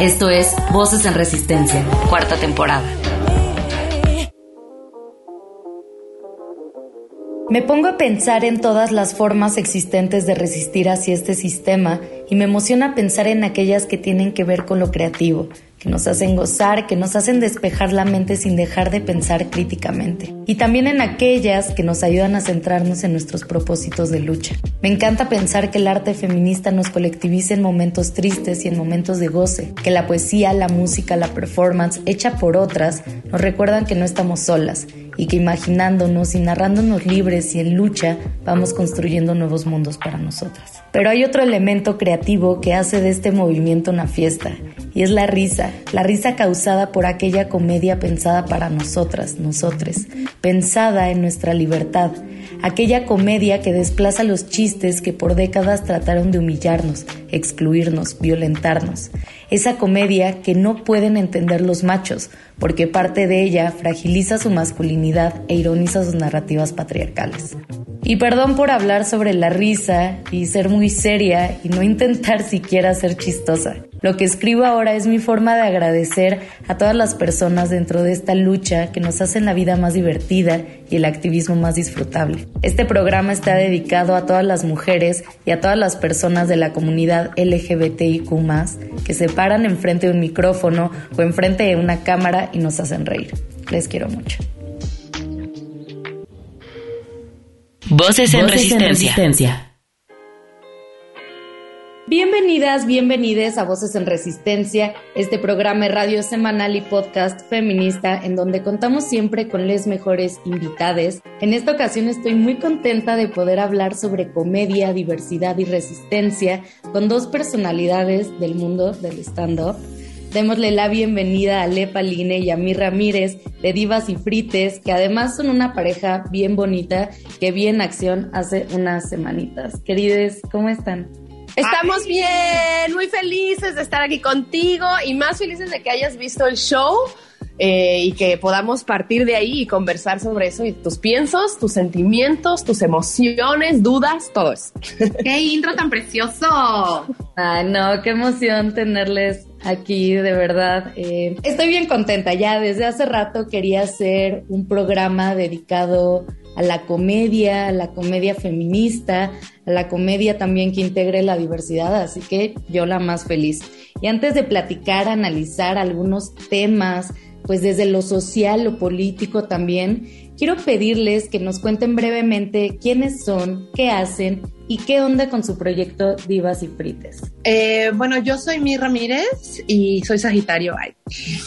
Esto es Voces en Resistencia, cuarta temporada. Me pongo a pensar en todas las formas existentes de resistir hacia este sistema y me emociona pensar en aquellas que tienen que ver con lo creativo, que nos hacen gozar, que nos hacen despejar la mente sin dejar de pensar críticamente. Y también en aquellas que nos ayudan a centrarnos en nuestros propósitos de lucha. Me encanta pensar que el arte feminista nos colectiviza en momentos tristes y en momentos de goce, que la poesía, la música, la performance, hecha por otras, nos recuerdan que no estamos solas y que imaginándonos y narrándonos libres y en lucha vamos construyendo nuevos mundos para nosotras. Pero hay otro elemento creativo que hace de este movimiento una fiesta y es la risa, la risa causada por aquella comedia pensada para nosotras, nosotres, pensada en nuestra libertad, aquella comedia que desplaza los chistes que por décadas trataron de humillarnos, excluirnos, violentarnos. Esa comedia que no pueden entender los machos, porque parte de ella fragiliza su masculinidad e ironiza sus narrativas patriarcales. Y perdón por hablar sobre la risa y ser muy seria y no intentar siquiera ser chistosa. Lo que escribo ahora es mi forma de agradecer a todas las personas dentro de esta lucha que nos hacen la vida más divertida y el activismo más disfrutable. Este programa está dedicado a todas las mujeres y a todas las personas de la comunidad LGBTIQ que se paran enfrente de un micrófono o enfrente de una cámara y nos hacen reír. Les quiero mucho. Voces en, resistencia. Bienvenidas, bienvenides a Voces en Resistencia, este programa de radio semanal y podcast feminista en donde contamos siempre con les mejores invitades. En esta ocasión estoy muy contenta de poder hablar sobre comedia, diversidad y resistencia con dos personalidades del mundo del stand-up. Démosle la bienvenida a Lepa Line y a Mi Ramírez de Divas y Frites, que además son una pareja bien bonita que vi en acción hace unas semanitas. Querides, ¿cómo están? Estamos bien, muy felices de estar aquí contigo y más felices de que hayas visto el show eh, y que podamos partir de ahí y conversar sobre eso y tus piensos, tus sentimientos, tus emociones, dudas, todo eso. ¡Qué intro tan precioso! Ay, no, qué emoción tenerles aquí, de verdad. Eh, estoy bien contenta, ya desde hace rato quería hacer un programa dedicado a la comedia, a la comedia feminista, a la comedia también que integre la diversidad, así que yo la más feliz. Y antes de platicar, analizar algunos temas, pues desde lo social, lo político también, quiero pedirles que nos cuenten brevemente quiénes son, qué hacen y qué onda con su proyecto Divas y Frites. Eh, bueno, yo soy Mi Ramírez y soy Sagitario.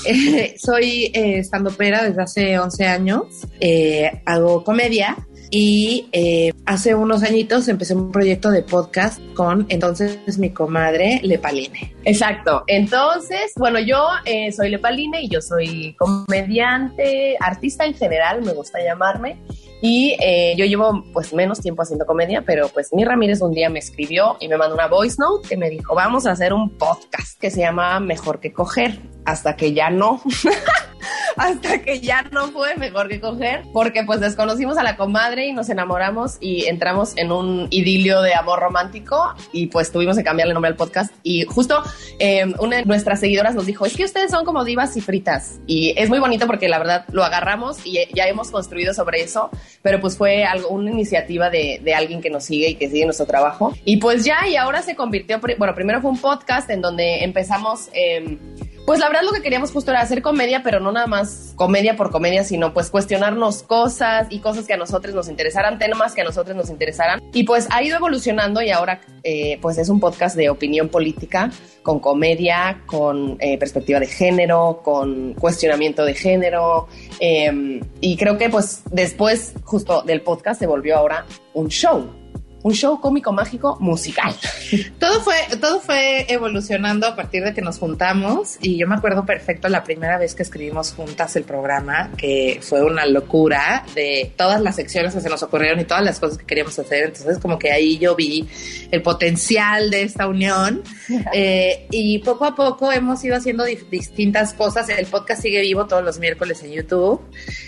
Eh, soy eh, estandopera desde hace 11 años. Eh, hago comedia y eh, hace unos añitos empecé un proyecto de podcast con entonces mi comadre Lepaline. Exacto. Entonces, bueno, yo eh, soy Lepaline y yo soy comediante, artista en general, me gusta llamarme. Y eh, yo llevo pues menos tiempo haciendo comedia, pero pues mi Ramírez un día me escribió y me mandó una voice note que me dijo, vamos a hacer un podcast que se llama Mejor que Coger, hasta que ya no. hasta que ya no fue mejor que coger, porque pues desconocimos a la comadre y nos enamoramos y entramos en un idilio de amor romántico y pues tuvimos que cambiarle nombre al podcast. Y justo eh, una de nuestras seguidoras nos dijo, es que ustedes son como divas y fritas. Y es muy bonito porque la verdad lo agarramos y ya hemos construido sobre eso, pero pues fue algo, una iniciativa de, de alguien que nos sigue y que sigue nuestro trabajo. Y pues ya, y ahora se convirtió, bueno, primero fue un podcast en donde empezamos... Eh, pues la verdad lo que queríamos justo era hacer comedia, pero no nada más comedia por comedia, sino pues cuestionarnos cosas y cosas que a nosotros nos interesaran, temas que a nosotros nos interesaran. Y pues ha ido evolucionando y ahora eh, pues es un podcast de opinión política, con comedia, con eh, perspectiva de género, con cuestionamiento de género. Eh, y creo que pues después justo del podcast se volvió ahora un show un show cómico mágico musical. todo fue, todo fue evolucionando a partir de que nos juntamos y yo me acuerdo perfecto la primera vez que escribimos juntas el programa, que fue una locura de todas las secciones que se nos ocurrieron y todas las cosas que queríamos hacer. Entonces como que ahí yo vi el potencial de esta unión eh, y poco a poco hemos ido haciendo distintas cosas. El podcast sigue vivo todos los miércoles en YouTube.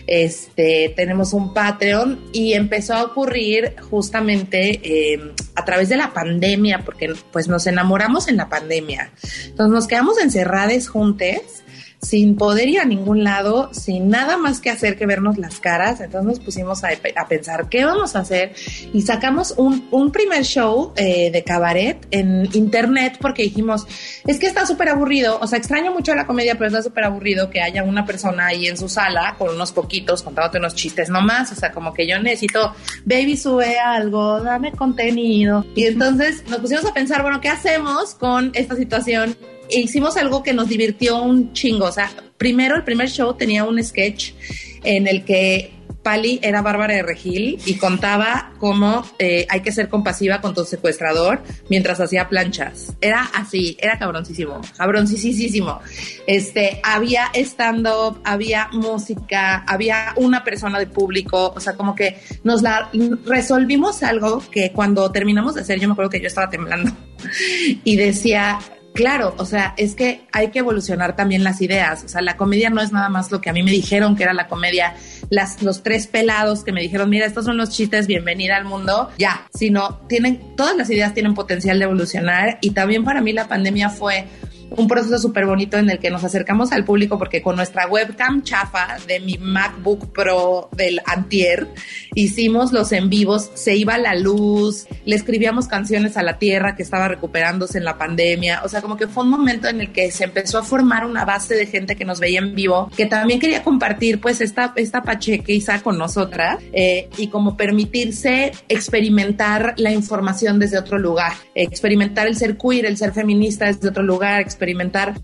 Este, tenemos un Patreon y empezó a ocurrir justamente eh, a través de la pandemia, porque pues nos enamoramos en la pandemia. Entonces nos quedamos encerradas juntos sin poder ir a ningún lado, sin nada más que hacer que vernos las caras. Entonces nos pusimos a, pensar qué vamos a hacer y sacamos un, primer show eh, de cabaret en internet porque dijimos, es que está súper aburrido, o sea, extraño mucho la comedia, pero está súper aburrido que haya una persona ahí en su sala con unos poquitos contándote unos chistes nomás, o sea, como que yo necesito, baby, sube algo, dame contenido. Y entonces nos pusimos a pensar, bueno, ¿qué hacemos con esta situación? Hicimos algo que nos divirtió un chingo. O sea, primero, el primer show tenía un sketch en el que Pali era Bárbara de Regil y contaba cómo eh, hay que ser compasiva con tu secuestrador mientras hacía planchas. Era así, era cabroncísimo, cabroncísimo. Este, había stand-up, había música, había una persona de público, o sea, como que nos la resolvimos algo que cuando terminamos de hacer, yo me acuerdo que yo estaba temblando y decía, Claro, o sea, es que hay que evolucionar también las ideas. O sea, la comedia no es nada más lo que a mí me dijeron que era la comedia, las, los tres pelados que me dijeron, mira, estos son los chistes, bienvenida al mundo, ya, sino tienen, todas las ideas tienen potencial de evolucionar y también para mí la pandemia fue un proceso súper bonito en el que nos acercamos al público porque con nuestra webcam chafa de mi MacBook Pro del Antier hicimos los en vivos, se iba la luz, le escribíamos canciones a la tierra que estaba recuperándose en la pandemia, o sea, como que fue un momento en el que se empezó a formar una base de gente que nos veía en vivo, que también quería compartir pues esta, esta pachequiza con nosotras eh, y como permitirse experimentar la información desde otro lugar, experimentar el ser queer, el ser feminista desde otro lugar, experimentar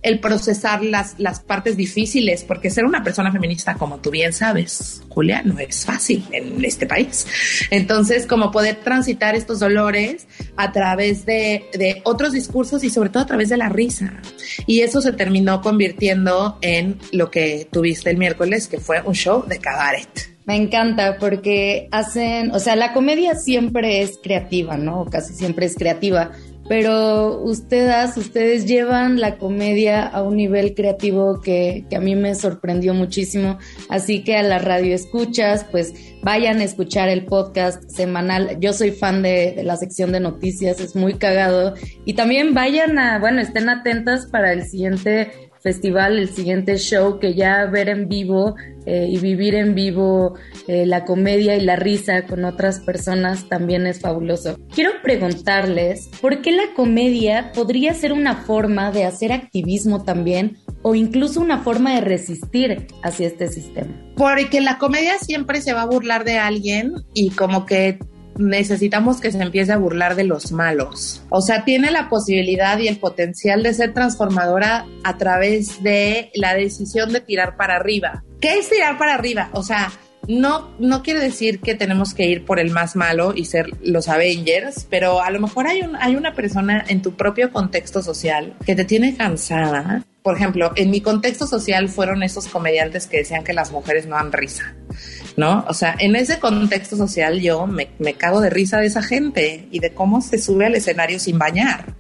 el procesar las, las partes difíciles, porque ser una persona feminista, como tú bien sabes, Julia, no es fácil en este país. Entonces, como poder transitar estos dolores a través de, de otros discursos y sobre todo a través de la risa. Y eso se terminó convirtiendo en lo que tuviste el miércoles, que fue un show de cabaret. Me encanta porque hacen, o sea, la comedia siempre es creativa, ¿no? Casi siempre es creativa, pero ustedes, ustedes llevan la comedia a un nivel creativo que, que, a mí me sorprendió muchísimo. Así que a la radio escuchas, pues vayan a escuchar el podcast semanal. Yo soy fan de, de la sección de noticias, es muy cagado. Y también vayan a, bueno, estén atentas para el siguiente festival, el siguiente show, que ya ver en vivo eh, y vivir en vivo eh, la comedia y la risa con otras personas también es fabuloso. Quiero preguntarles, ¿por qué la comedia podría ser una forma de hacer activismo también o incluso una forma de resistir hacia este sistema? Porque la comedia siempre se va a burlar de alguien y como que necesitamos que se empiece a burlar de los malos. O sea, tiene la posibilidad y el potencial de ser transformadora a través de la decisión de tirar para arriba. ¿Qué es tirar para arriba? O sea, no, no quiere decir que tenemos que ir por el más malo y ser los Avengers, pero a lo mejor hay, un, hay una persona en tu propio contexto social que te tiene cansada. Por ejemplo, en mi contexto social fueron esos comediantes que decían que las mujeres no dan risa. ¿No? O sea, en ese contexto social yo me, me cago de risa de esa gente y de cómo se sube al escenario sin bañar.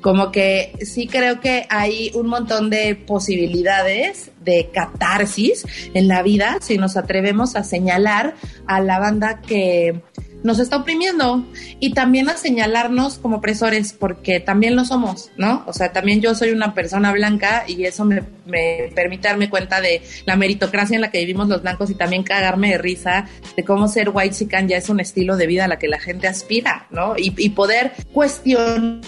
Como que sí creo que hay un montón de posibilidades de catarsis en la vida si nos atrevemos a señalar a la banda que nos está oprimiendo y también a señalarnos como opresores porque también lo somos, ¿no? O sea, también yo soy una persona blanca y eso me, permite darme cuenta de la meritocracia en la que vivimos los blancos y también cagarme de risa de cómo ser white chican ya es un estilo de vida a la que la gente aspira, ¿no? Y, y poder cuestionar,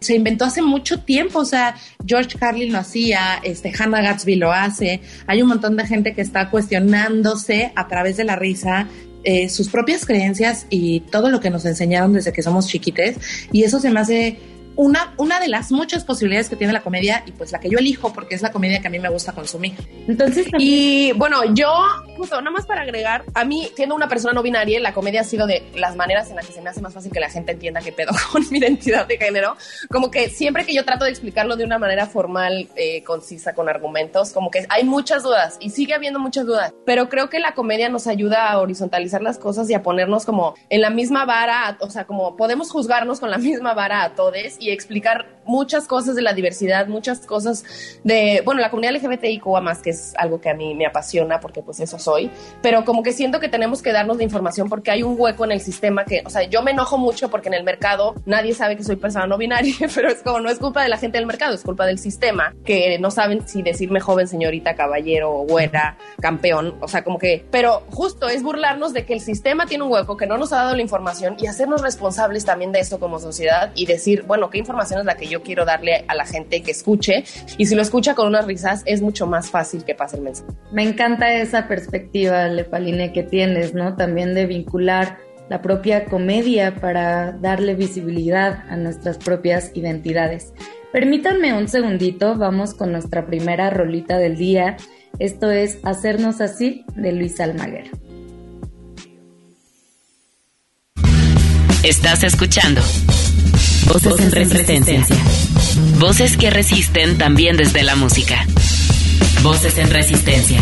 se inventó hace mucho tiempo, o sea, George Carlin lo hacía, este, Hannah Gatsby lo hace, hay un montón de gente que está cuestionándose a través de la risa eh, sus propias creencias y todo lo que nos enseñaron desde que somos chiquites y eso se me hace una, una de las muchas posibilidades que tiene la comedia y pues la que yo elijo porque es la comedia que a mí me gusta consumir. Entonces, y bueno, yo, justo, nada más para agregar, a mí, siendo una persona no binaria, la comedia ha sido de las maneras en las que se me hace más fácil que la gente entienda qué pedo con mi identidad de género. Como que siempre que yo trato de explicarlo de una manera formal, eh, concisa, con argumentos, como que hay muchas dudas y sigue habiendo muchas dudas, pero creo que la comedia nos ayuda a horizontalizar las cosas y a ponernos como en la misma vara, o sea, como podemos juzgarnos con la misma vara a todos y explicar muchas cosas de la diversidad, muchas cosas de, bueno, la comunidad LGBTIQ más, que es algo que a mí me apasiona porque pues eso soy, pero como que siento que tenemos que darnos de información porque hay un hueco en el sistema que, o sea, yo me enojo mucho porque en el mercado nadie sabe que soy persona no binaria, pero es como no es culpa de la gente del mercado, es culpa del sistema, que no saben si decirme joven, señorita, caballero, güera, campeón, o sea, como que, pero justo es burlarnos de que el sistema tiene un hueco, que no nos ha dado la información y hacernos responsables también de esto como sociedad y decir, bueno, ¿qué información es la que yo quiero darle a la gente que escuche? Y si lo escucha con unas risas, es mucho más fácil que pase el mensaje. Me encanta esa perspectiva, Lepaline, que tienes, ¿no? También de vincular la propia comedia para darle visibilidad a nuestras propias identidades. Permítanme un segundito, vamos con nuestra primera rolita del día. Esto es Hacernos así de Luis Almaguer. Estás escuchando Voces, en resistencia. Voces que resisten también desde la música. Voces en resistencia.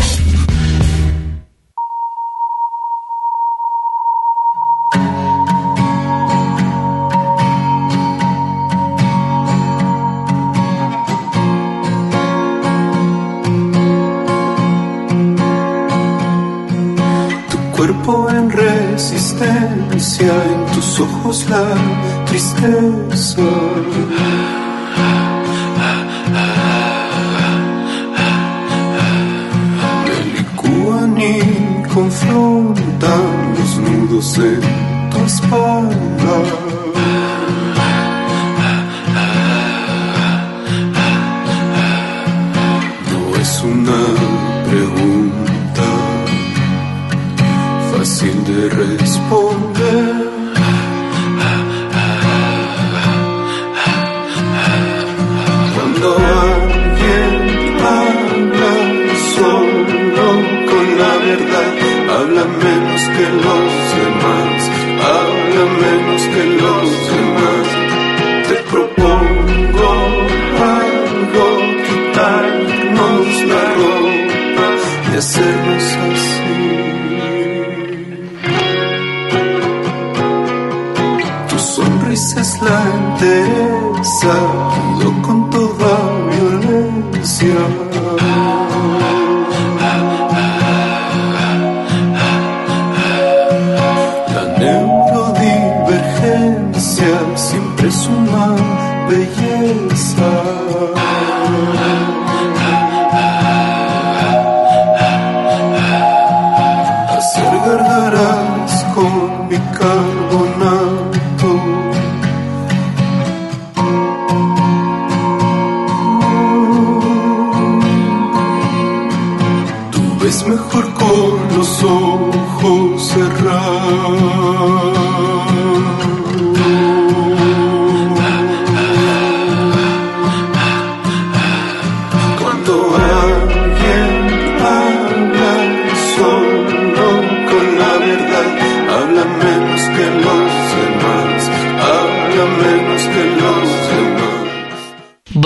en tus ojos la tristeza. Me licúan y confrontan los nudos en tu espalda. Sonrisa es la entereza, con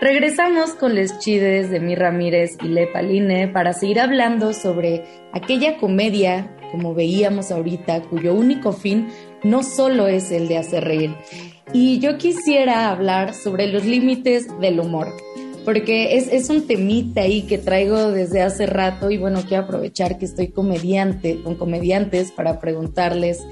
Regresamos con les chides de Mi Ramírez y Le Paline para seguir hablando sobre aquella comedia como veíamos ahorita, cuyo único fin no solo es el de hacer reír. Y yo quisiera hablar sobre los límites del humor, porque es, un temita ahí que traigo desde hace rato y bueno, quiero aprovechar que estoy comediante, con comediantes para preguntarles,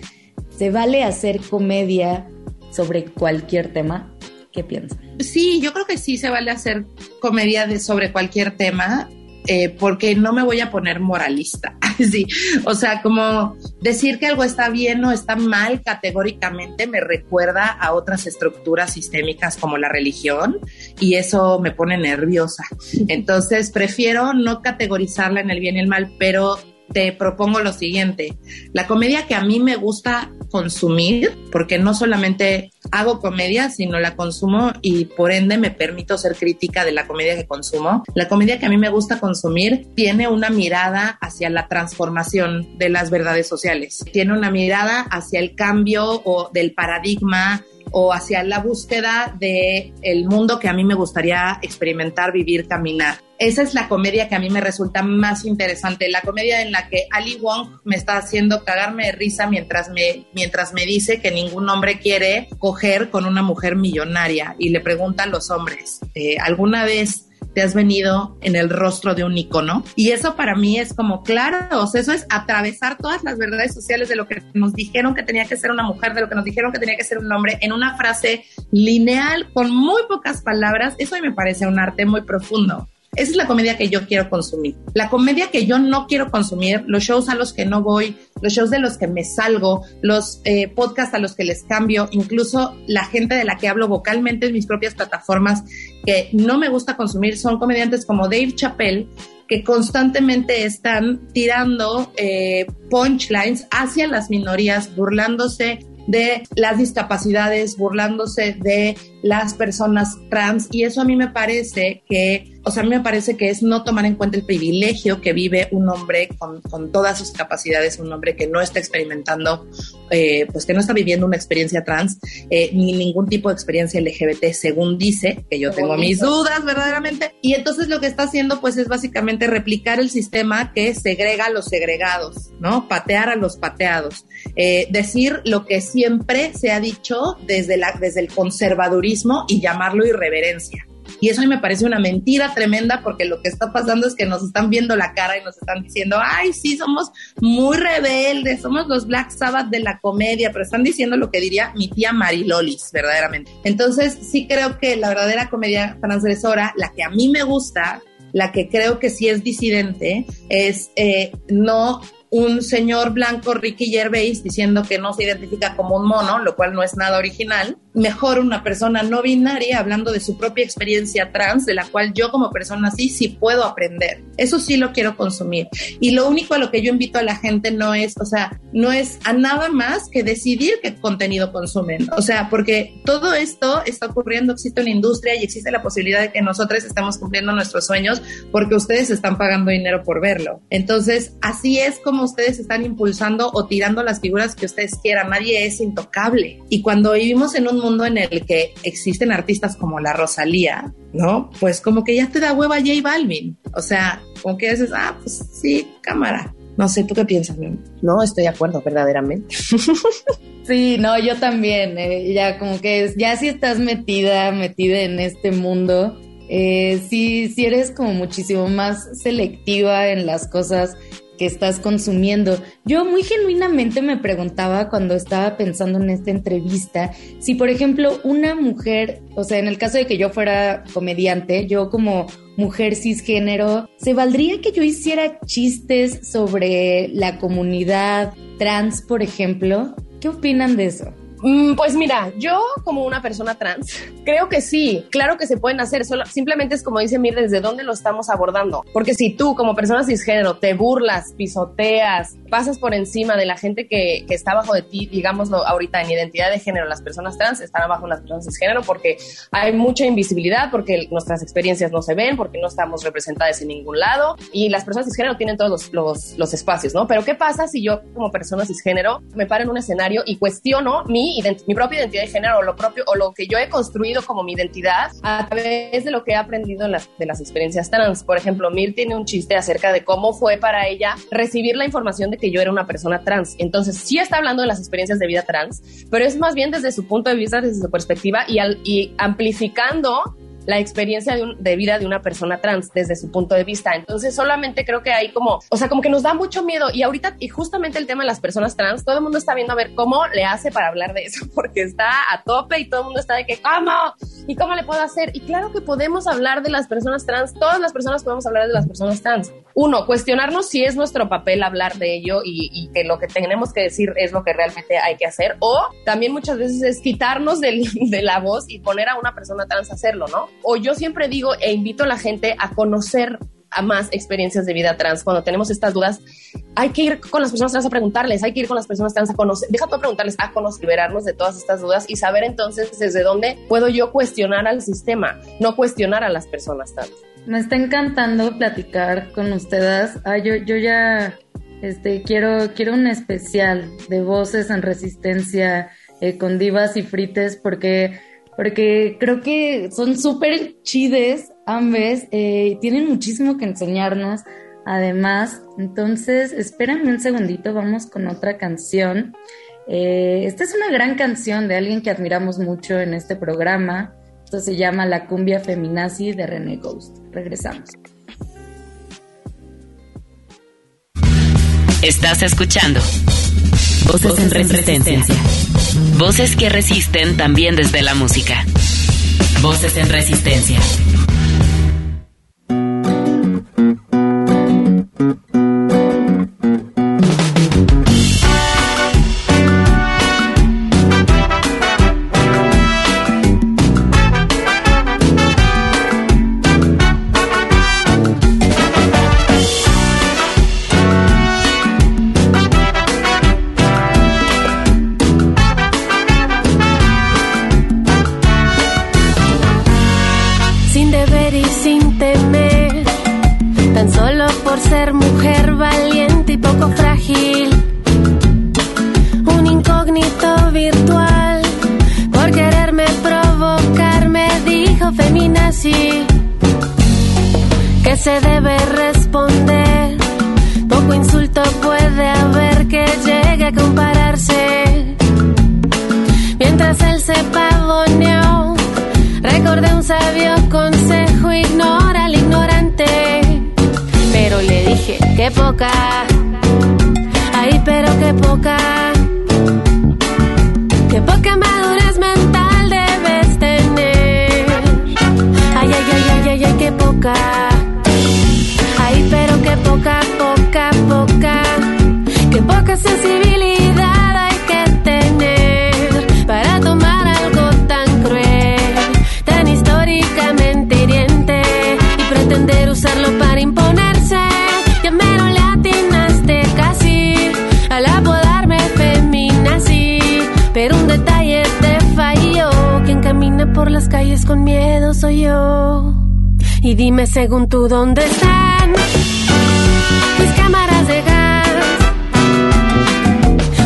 ¿se vale hacer comedia sobre cualquier tema? ¿Qué piensan? Sí, yo creo que sí se vale hacer comedia de, sobre cualquier tema eh, porque no me voy a poner moralista. sí, o sea, como decir que algo está bien o está mal categóricamente me recuerda a otras estructuras sistémicas como la religión y eso me pone nerviosa. Entonces, prefiero no categorizarla en el bien y el mal, pero te propongo lo siguiente. La comedia que a mí me gusta consumir, porque no solamente hago comedia, sino la consumo y por ende me permito ser crítica de la comedia que consumo. La comedia que a mí me gusta consumir tiene una mirada hacia la transformación de las verdades sociales. Tiene una mirada hacia el cambio o del paradigma o hacia la búsqueda de el mundo que a mí me gustaría experimentar, vivir, caminar. Esa es la comedia que a mí me resulta más interesante, la comedia en la que Ali Wong me está haciendo cagarme de risa mientras me, mientras me dice que ningún hombre quiere coger con una mujer millonaria y le pregunta a los hombres, eh, ¿alguna vez te has venido en el rostro de un icono. Y eso para mí es como, claro, o sea, eso es atravesar todas las verdades sociales de lo que nos dijeron que tenía que ser una mujer, de lo que nos dijeron que tenía que ser un hombre, en una frase lineal con muy pocas palabras. Eso me parece un arte muy profundo. Esa es la comedia que yo quiero consumir. La comedia que yo no quiero consumir, los shows a los que no voy, los shows de los que me salgo, los eh, podcasts a los que les cambio, incluso la gente de la que hablo vocalmente en mis propias plataformas que no me gusta consumir son comediantes como Dave Chappelle, que constantemente están tirando eh, punchlines hacia las minorías, burlándose de las discapacidades, burlándose de las personas trans y eso a mí me parece que o sea, a mí me parece que es no tomar en cuenta el privilegio que vive un hombre con, con todas sus capacidades, un hombre que no está experimentando, eh, pues que no está viviendo una experiencia trans, eh, ni ningún tipo de experiencia LGBT, según dice, que yo tengo mis dudas verdaderamente. Y entonces lo que está haciendo, pues es básicamente replicar el sistema que segrega a los segregados, ¿no? Patear a los pateados. Eh, decir lo que siempre se ha dicho desde, la, desde el conservadurismo y llamarlo irreverencia. Y eso a mí me parece una mentira tremenda porque lo que está pasando es que nos están viendo la cara y nos están diciendo, ay, sí, somos muy rebeldes, somos los Black Sabbath de la comedia, pero están diciendo lo que diría mi tía Marilolis, verdaderamente. Entonces, sí creo que la verdadera comedia transgresora, la que a mí me gusta, la que creo que sí es disidente, es eh, no un señor blanco, Ricky Gervais, diciendo que no se identifica como un mono, lo cual no es nada original, mejor una persona no binaria hablando de su propia experiencia trans, de la cual yo como persona sí, sí puedo aprender. Eso sí lo quiero consumir. Y lo único a lo que yo invito a la gente no es, o sea, no es a nada más que decidir qué contenido consumen. O sea, porque todo esto está ocurriendo, existe una industria y existe la posibilidad de que nosotros estemos cumpliendo nuestros sueños porque ustedes están pagando dinero por verlo. Entonces, así es como ustedes están impulsando o tirando las figuras que ustedes quieran. Nadie es intocable. Y cuando vivimos en un mundo en el que existen artistas como la Rosalía, ¿no? Pues como que ya te da hueva J Balvin. O sea, como que dices, ah, pues sí, cámara. No sé, ¿tú qué piensas? No, estoy de acuerdo, verdaderamente. sí, no, yo también. Eh, ya como que ya si estás metida, metida en este mundo, eh, sí, sí eres como muchísimo más selectiva en las cosas que estás consumiendo. Yo muy genuinamente me preguntaba cuando estaba pensando en esta entrevista si, por ejemplo, una mujer, o sea, en el caso de que yo fuera comediante, yo como mujer cisgénero, ¿se valdría que yo hiciera chistes sobre la comunidad trans, por ejemplo? ¿Qué opinan de eso? Mm, pues mira, yo como una persona trans, creo que sí, claro que se pueden hacer, solo, simplemente es como dice Mir, desde dónde lo estamos abordando. Porque si tú como persona cisgénero te burlas, pisoteas, pasas por encima de la gente que, que está abajo de ti, digámoslo ahorita en identidad de género, las personas trans están abajo de las personas cisgénero porque hay mucha invisibilidad, porque nuestras experiencias no se ven, porque no estamos representadas en ningún lado y las personas cisgénero tienen todos los, los, los espacios, ¿no? Pero ¿qué pasa si yo como persona cisgénero me paro en un escenario y cuestiono mi mi, propia identidad de género o lo propio o lo que yo he construido como mi identidad a través de lo que he aprendido en las, de las experiencias trans. Por ejemplo, Mir tiene un chiste acerca de cómo fue para ella recibir la información de que yo era una persona trans. Entonces, sí está hablando de las experiencias de vida trans, pero es más bien desde su punto de vista, desde su perspectiva y, al, y amplificando la experiencia de, vida de una persona trans desde su punto de vista. Entonces solamente creo que hay como, o sea, como que nos da mucho miedo y ahorita, y justamente el tema de las personas trans, todo el mundo está viendo a ver cómo le hace para hablar de eso, porque está a tope y todo el mundo está de que, ¿cómo? ¿Y cómo le puedo hacer? Y claro que podemos hablar de las personas trans, todas las personas podemos hablar de las personas trans. Uno, cuestionarnos si es nuestro papel hablar de ello y, que lo que tenemos que decir es lo que realmente hay que hacer. O también muchas veces es quitarnos de la voz y poner a una persona trans a hacerlo, ¿no? O yo siempre digo e invito a la gente a conocer a más experiencias de vida trans. Cuando tenemos estas dudas, hay que ir con las personas trans a preguntarles, hay que ir con las personas trans a conocer, deja tú preguntarles, a conocer, liberarnos de todas estas dudas y saber entonces desde dónde puedo yo cuestionar al sistema, no cuestionar a las personas trans. Me está encantando platicar con ustedes. Ah, yo, yo ya este, quiero, quiero un especial de voces en resistencia eh, con divas y frites porque porque creo que son súper chides ambas, eh, tienen muchísimo que enseñarnos además. Entonces, espérame un segundito, vamos con otra canción. Eh, esta es una gran canción de alguien que admiramos mucho en este programa. Esto se llama La cumbia feminazi de René Ghost. Regresamos. Estás escuchando Voces, en resistencia. Voces que resisten también desde la música. Voces en resistencia. época. Qué poca madurez mental debes tener. Ay, ay, ay, ay, ay, ay, qué poca. Ay, pero qué poca. Según tú dónde están mis cámaras de gas,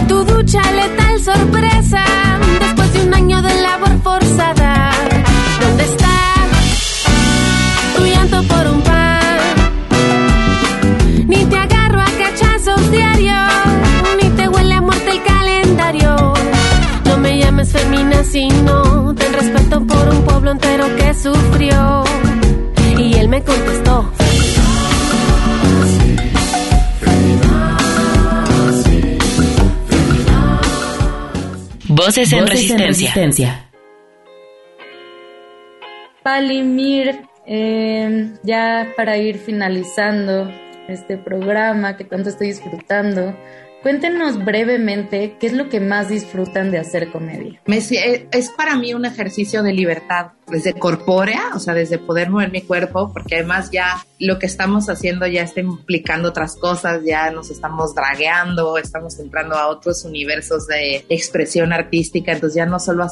tu ducha letal sorpresa después de un año de labor forzada. ¿Dónde está tu llanto por un pan? Ni te agarro a cachazos diarios, ni te huele a muerte el calendario. No me llames femina si no ten respeto por un pueblo entero que sufrió me contestó. Voces en, resistencia. Palimir, eh, ya para ir finalizando este programa que tanto estoy disfrutando, Cuéntenos brevemente qué es lo que más disfrutan de hacer comedia. Eh, es para mí un ejercicio de libertad, desde corpórea, o sea, desde poder mover mi cuerpo, porque además ya lo que estamos haciendo ya está implicando otras cosas, ya nos estamos dragueando, estamos entrando a otros universos de expresión artística, entonces ya no solo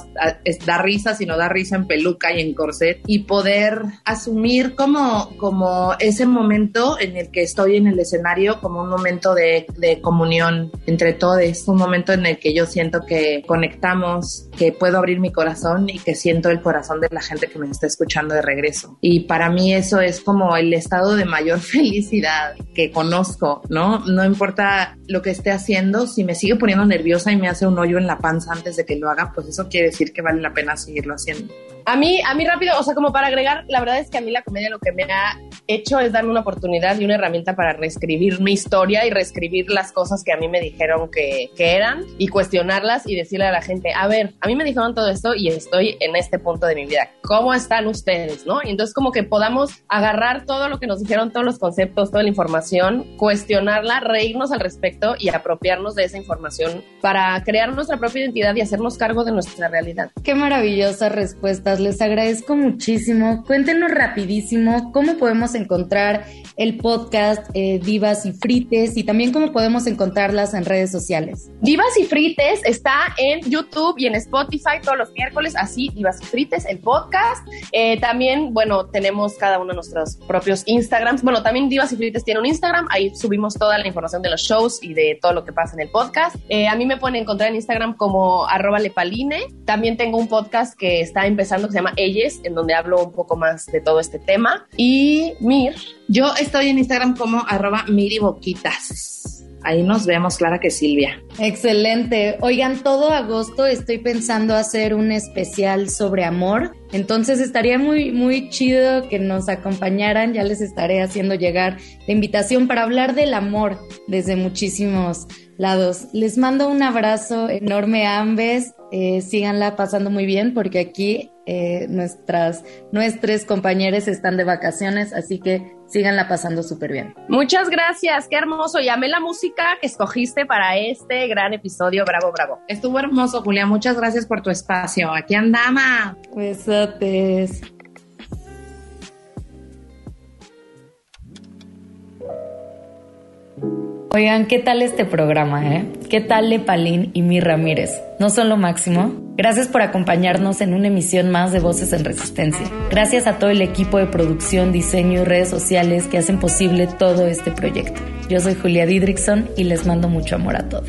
da risa, sino da risa en peluca y en corset, y poder asumir como, como ese momento en el que estoy en el escenario como un momento de, de comunión entre todos. Un momento en el que yo siento que conectamos, que puedo abrir mi corazón y que siento el corazón de la gente que me está escuchando de regreso. Y para mí eso es como el estado de mayor felicidad que conozco, ¿no? No importa lo que esté haciendo, si me sigue poniendo nerviosa y me hace un hoyo en la panza antes de que lo haga, pues eso quiere decir que vale la pena seguirlo haciendo. A mí, a mí rápido, o sea, como para agregar, la verdad es que a mí la comedia lo que me ha hecho es darme una oportunidad y una herramienta para reescribir mi historia y reescribir las cosas que a mí me dijeron que, que eran y cuestionarlas y decirle a la gente, a ver, a mí me dijeron todo esto y estoy en este punto de mi vida. ¿Cómo están ustedes? ¿No? Y entonces como que podamos agarrar todo lo que nos dijeron, todos los conceptos, toda la información, cuestionarla, reírnos al respecto y apropiarnos de esa información para crear nuestra propia identidad y hacernos cargo de nuestra realidad. Qué maravillosas respuestas, les agradezco muchísimo. Cuéntenos rapidísimo cómo podemos encontrar el podcast eh, Divas y Frites y también cómo podemos encontrarlas en redes sociales. Divas y Frites está en YouTube y en Spotify todos los miércoles, así Divas y Frites, el podcast. Eh, también, bueno, tenemos cada uno de nuestros propios Instagrams. Bueno, también Divas y Frites tiene un Instagram, ahí subimos toda la información de los shows y de todo lo que pasa en el podcast. Eh, a mí me pueden encontrar en Instagram como arroba lepaline. También tengo un podcast que está empezando que se llama Elles, en donde hablo un poco más de todo este tema. Y Mir. Yo estoy en Instagram como arroba miriboquitas. Ahí nos vemos, Clara que Silvia. Excelente. Oigan, todo agosto estoy pensando hacer un especial sobre amor. Entonces estaría muy, muy chido que nos acompañaran. Ya les estaré haciendo llegar la invitación para hablar del amor desde muchísimos lados. Les mando un abrazo enorme a ambes. Eh, síganla pasando muy bien porque aquí eh, nuestras, nuestros compañeros están de vacaciones, así que síganla pasando súper bien. Muchas gracias, qué hermoso. Llamé la música que escogiste para este gran episodio. Bravo, bravo. Estuvo hermoso, Julia. Muchas gracias por tu espacio. Aquí andamos. Besotes. Oigan, ¿qué tal este programa, eh? ¿Qué tal Lepalín y Mi Ramírez? ¿No son lo máximo? Gracias por acompañarnos en una emisión más de Voces en Resistencia. Gracias a todo el equipo de producción, diseño y redes sociales que hacen posible todo este proyecto. Yo soy Julia Didrickson y les mando mucho amor a todos.